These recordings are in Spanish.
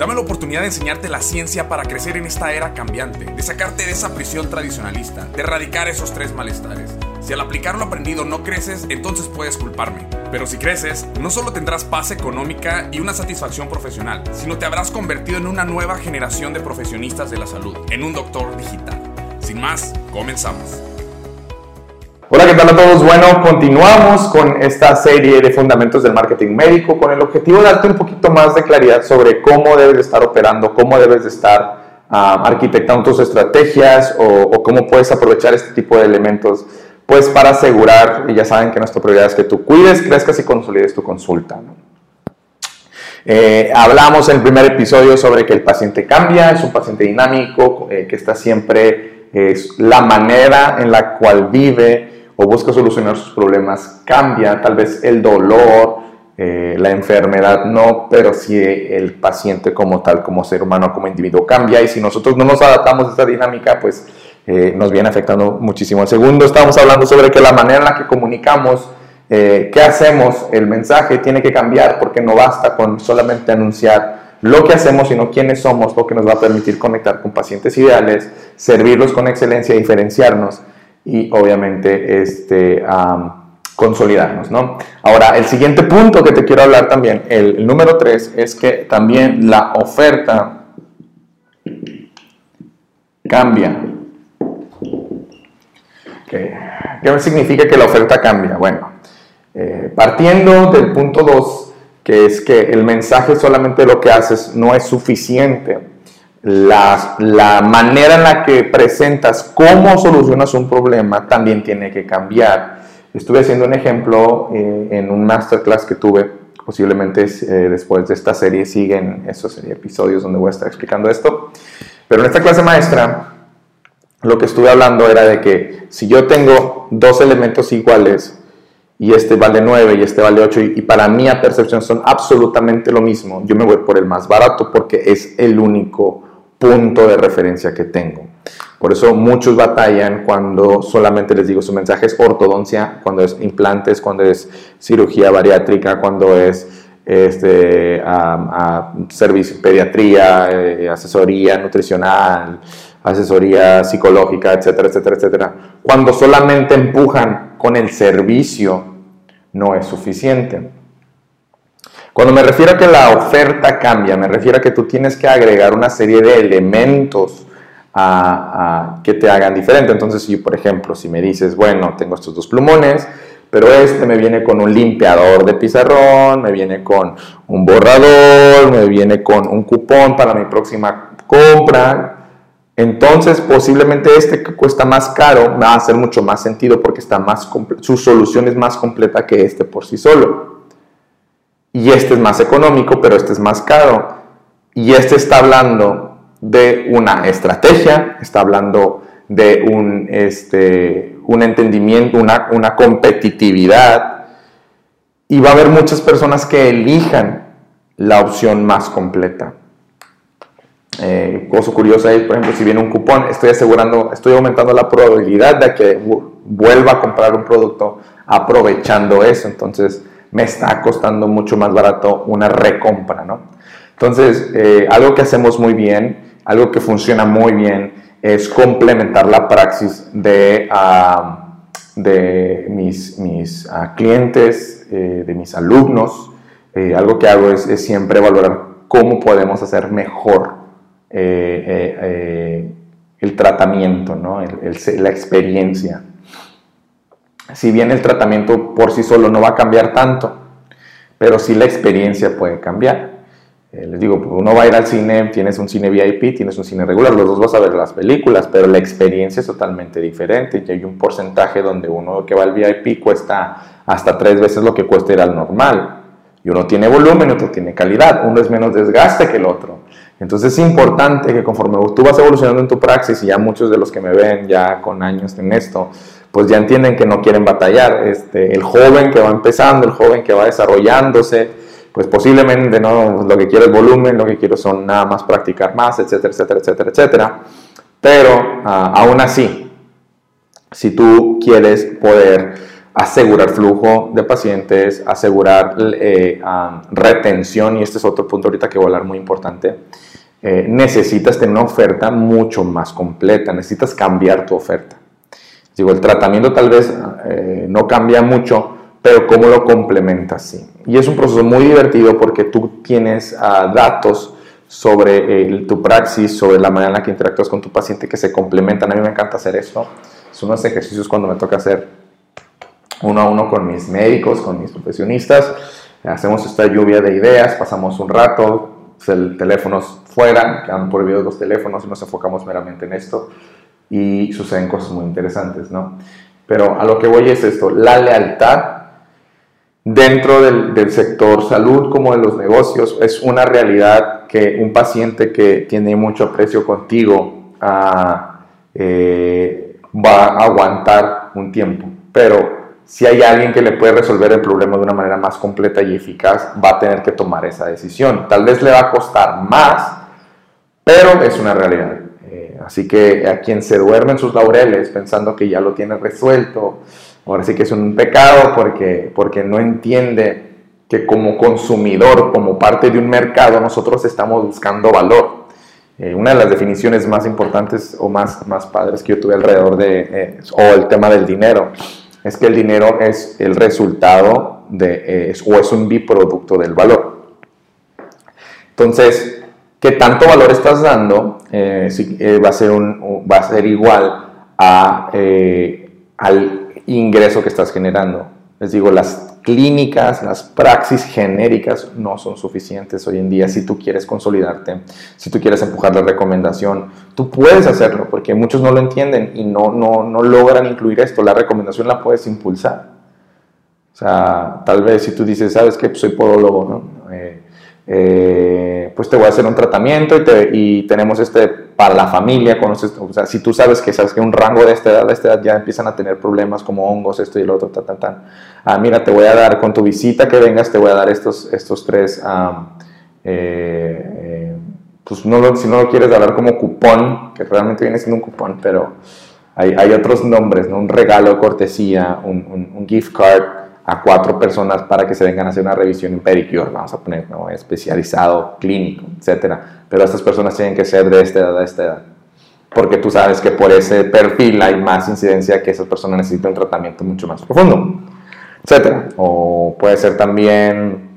Dame la oportunidad de enseñarte la ciencia para crecer en esta era cambiante, de sacarte de esa prisión tradicionalista, de erradicar esos tres malestares. Si al aplicar lo aprendido no creces, entonces puedes culparme. Pero si creces, no solo tendrás paz económica y una satisfacción profesional, sino te habrás convertido en una nueva generación de profesionistas de la salud, en un doctor digital. Sin más, comenzamos. Hola, ¿qué tal a todos? Bueno, continuamos con esta serie de fundamentos del marketing médico con el objetivo de darte un poquito más de claridad sobre cómo debes de estar operando, cómo debes de estar ah, arquitectando tus estrategias o, cómo puedes aprovechar este tipo de elementos pues para asegurar, y ya saben que nuestra prioridad es que tú cuides, crezcas y consolides tu consulta. Eh, hablamos en el primer episodio sobre que el paciente cambia, es un paciente dinámico, eh, que está siempre, es la manera en la cual vive o busca solucionar sus problemas cambia, tal vez el dolor, eh, la enfermedad no, pero si el paciente como tal, como ser humano, como individuo cambia y si nosotros no nos adaptamos a esta dinámica, pues eh, nos viene afectando muchísimo. El segundo, estamos hablando sobre que la manera en la que comunicamos, eh, qué hacemos, el mensaje tiene que cambiar porque no basta con solamente anunciar lo que hacemos, sino quiénes somos, lo que nos va a permitir conectar con pacientes ideales, servirlos con excelencia, diferenciarnos y obviamente este, consolidarnos. ¿no? Ahora, el siguiente punto que te quiero hablar también, el número tres, es que también la oferta cambia ¿Qué, significa que la oferta cambia? Bueno, eh, partiendo del punto 2, que es que el mensaje solamente lo que haces no es suficiente. La, la, manera en la que presentas cómo solucionas un problema también tiene que cambiar. Estuve haciendo un ejemplo eh, en un masterclass que tuve, posiblemente eh, después de esta serie siguen esos episodios donde voy a estar explicando esto, pero en esta clase maestra lo que estuve hablando era de que si yo tengo dos elementos iguales y este vale 9 y este vale 8 y, para mí a percepción son absolutamente lo mismo, yo me voy por el más barato porque es el único punto de referencia que tengo. Por eso muchos batallan cuando solamente les digo su mensaje es ortodoncia, cuando es implantes, cuando es cirugía bariátrica, cuando es este, servicio, pediatría, eh, asesoría nutricional, asesoría psicológica, etcétera, etcétera, etcétera. Cuando solamente empujan con el servicio, no es suficiente. Cuando me refiero a que la oferta cambia, me refiero a que tú tienes que agregar una serie de elementos que te hagan diferente. Entonces, si por ejemplo, si me dices, bueno, tengo estos dos plumones, pero este me viene con un limpiador de pizarrón, me viene con un borrador, me viene con un cupón para mi próxima compra, entonces, posiblemente este que cuesta más caro va a hacer mucho más sentido porque está más su solución es más completa que este por sí solo. Y este es más económico, pero este es más caro. Y este está hablando de una estrategia, está hablando de un, este, un entendimiento, una, una competitividad. Y va a haber muchas personas que elijan la opción más completa. Eh, cosa curiosa es, por ejemplo, si viene un cupón, estoy asegurando, estoy aumentando la probabilidad de que vuelva a comprar un producto aprovechando eso. Entonces, me está costando mucho más barato una recompra, ¿no? Entonces, eh, algo que hacemos muy bien, algo que funciona muy bien, es complementar la praxis de, de mis, mis ah, clientes, eh, de mis alumnos. Eh, algo que hago es, siempre valorar cómo podemos hacer mejor el tratamiento, ¿no? la experiencia. Si bien el tratamiento por sí solo no va a cambiar tanto, pero sí la experiencia puede cambiar. les digo, uno va a ir al cine, tienes un cine VIP, tienes un cine regular, los dos vas a ver las películas, pero la experiencia es totalmente diferente y hay un porcentaje donde uno que va al VIP cuesta hasta tres veces lo que cuesta ir al normal. Y uno tiene volumen, otro tiene calidad, uno es menos desgaste que el otro. Entonces es importante que conforme tú vas evolucionando en tu praxis, y ya muchos de los que me ven ya con años en esto, pues ya entienden que no quieren batallar. Este, el joven que va empezando, el joven que va desarrollándose, pues posiblemente no lo que quiero es volumen, lo que quiero son nada más practicar más, etcétera, etcétera, etcétera, etcétera. Pero ah, aún así, si tú quieres poder asegurar flujo de pacientes, asegurar eh, retención, y este es otro punto ahorita que voy a hablar muy importante, eh, necesitas tener una oferta mucho más completa, necesitas cambiar tu oferta. Digo, el tratamiento tal vez eh, no cambia mucho, pero cómo lo complementas, sí. Y es un proceso muy divertido porque tú tienes ah, datos sobre tu praxis, sobre la manera en la que interactúas con tu paciente que se complementan. A mí me encanta hacer esto. Son unos ejercicios cuando me toca hacer uno a uno con mis médicos, con mis profesionistas. Hacemos esta lluvia de ideas, pasamos un rato, el teléfono fuera, quedan prohibidos los teléfonos y nos enfocamos meramente en esto y suceden cosas muy interesantes, ¿no? Pero a lo que voy es esto, la lealtad dentro del, sector salud como de los negocios es una realidad que un paciente que tiene mucho aprecio contigo ah, eh, va a aguantar un tiempo, pero si hay alguien que le puede resolver el problema de una manera más completa y eficaz, va a tener que tomar esa decisión. Tal vez le va a costar más, pero es una realidad. Eh, así que a quien se duerme en sus laureles pensando que ya lo tiene resuelto, ahora sí que es un pecado porque, porque no entiende que como consumidor, como parte de un mercado, nosotros estamos buscando valor. Eh, una de las definiciones más importantes o más, más padres que yo tuve alrededor de, eh, o el tema del dinero, es que el dinero es el resultado de, o es un biproducto del valor. Entonces, ¿qué tanto valor estás dando? Eh, eh, va, a ser un, va a ser igual a, eh, al ingreso que estás generando. Les digo, las clínicas, las praxis genéricas no son suficientes hoy en día si tú quieres consolidarte, si tú quieres empujar la recomendación. Tú puedes hacerlo porque muchos no lo entienden y no, no, no logran incluir esto. La recomendación la puedes impulsar. O sea, tal vez si tú dices, ¿sabes qué? Pues soy podólogo, ¿no? Eh, pues te voy a hacer un tratamiento y, te, y tenemos este para la familia, conoces, o sea, si tú sabes que sabes que un rango de esta edad, de esta edad ya empiezan a tener problemas como hongos, esto y lo otro, tan, tan, tan. Ah, mira, te voy a dar con tu visita que vengas, te voy a dar estos, estos tres, eh, eh, pues no si no lo quieres dar como cupón, que realmente viene siendo un cupón, pero hay, hay otros nombres, ¿no? Un regalo, cortesía, un, un gift card, a cuatro personas para que se vengan a hacer una revisión en pedicure, vamos a poner, ¿no? especializado, clínico, etcétera. Pero estas personas tienen que ser de esta edad a esta edad. Porque tú sabes que por ese perfil hay más incidencia que esas personas necesitan un tratamiento mucho más profundo, etcétera. O puede ser también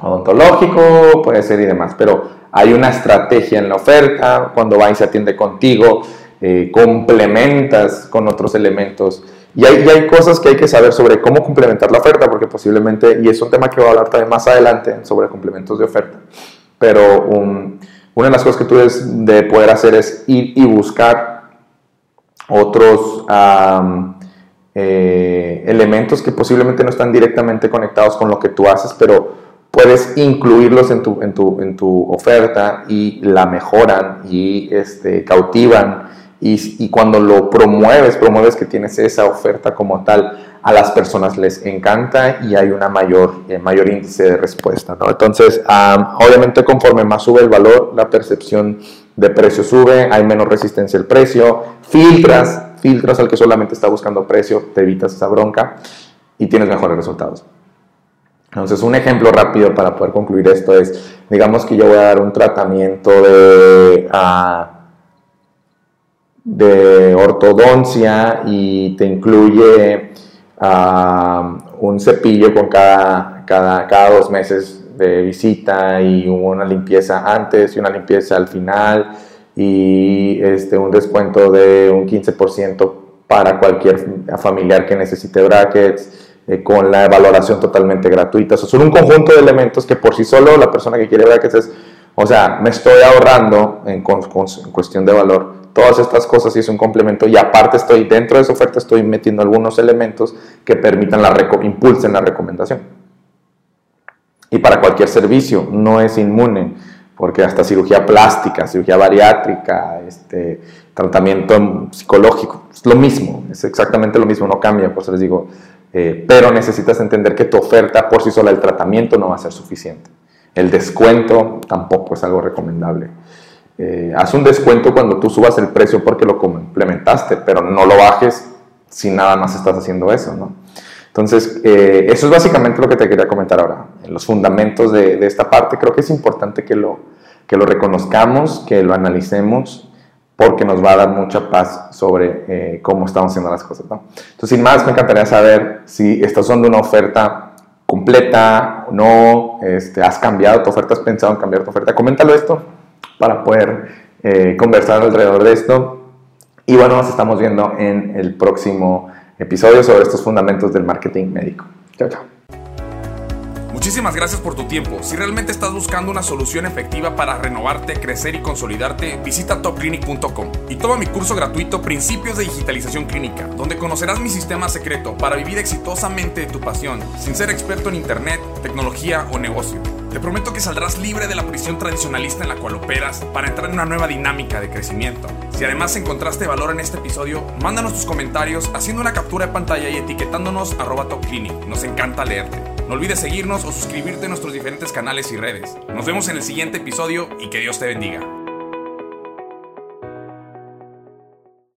odontológico, puede ser y demás. Pero hay una estrategia en la oferta, cuando va y se atiende contigo, eh, complementas con otros elementos y hay, hay, cosas que hay que saber sobre cómo complementar la oferta, porque posiblemente, y es un tema que voy a hablar también más adelante sobre complementos de oferta, pero una de las cosas que tú debes de poder hacer es ir y buscar otros eh, elementos que posiblemente no están directamente conectados con lo que tú haces, pero puedes incluirlos en tu, en tu, en tu oferta y la mejoran y este, cautivan y, cuando lo promueves, promueves que tienes esa oferta como tal, a las personas les encanta y hay una mayor, eh, mayor índice de respuesta. Entonces, obviamente conforme más sube el valor, la percepción de precio sube, hay menos resistencia al precio, filtras, filtras al que solamente está buscando precio, te evitas esa bronca y tienes mejores resultados. Entonces, un ejemplo rápido para poder concluir esto es, digamos que yo voy a dar un tratamiento de... Uh, de ortodoncia y te incluye ah, un cepillo con cada, cada, cada, dos meses de visita y una limpieza antes y una limpieza al final y este, un descuento de un 15% para cualquier familiar que necesite brackets. Eh, con la valoración totalmente gratuita. son un conjunto de elementos que por sí solo la persona que quiere brackets es, o sea, me estoy ahorrando en cuestión de valor todas estas cosas y es un complemento y aparte estoy dentro de esa oferta estoy metiendo algunos elementos que permitan la impulsen la recomendación. Y para cualquier servicio no es inmune. porque hasta cirugía plástica, cirugía bariátrica, este, tratamiento psicológico, es lo mismo, es exactamente lo mismo, no cambia, por eso les digo, eh, pero necesitas entender que tu oferta por sí sola, el tratamiento no va a ser suficiente. El descuento tampoco es algo recomendable. Eh, haz un descuento cuando tú subas el precio porque lo complementaste, pero no lo bajes si nada más estás haciendo eso, ¿no? Entonces, eh, eso es básicamente lo que te quería comentar ahora. Los fundamentos de, esta parte, creo que es importante que lo, que lo reconozcamos, que lo analicemos, porque nos va a dar mucha paz sobre eh, cómo estamos haciendo las cosas. ¿no? Entonces, sin más, me encantaría saber si estás usando una oferta completa o no, este, has cambiado tu oferta, has pensado en cambiar tu oferta. Coméntalo esto para poder eh, conversar alrededor de esto. Y bueno, nos estamos viendo en el próximo episodio sobre estos fundamentos del marketing médico. Chao, chao. Muchísimas gracias por tu tiempo. Si realmente estás buscando una solución efectiva para renovarte, crecer y consolidarte, visita topclinic.com y toma mi curso gratuito Principios de Digitalización Clínica, donde conocerás mi sistema secreto para vivir exitosamente tu pasión, sin ser experto en Internet, tecnología o negocio. Te prometo que saldrás libre de la prisión tradicionalista en la cual operas para entrar en una nueva dinámica de crecimiento. Si además encontraste valor en este episodio, mándanos tus comentarios haciendo una captura de pantalla y etiquetándonos arroba topclinic. Nos encanta leerte. No olvides seguirnos o suscribirte a nuestros diferentes canales y redes. Nos vemos en el siguiente episodio y que Dios te bendiga.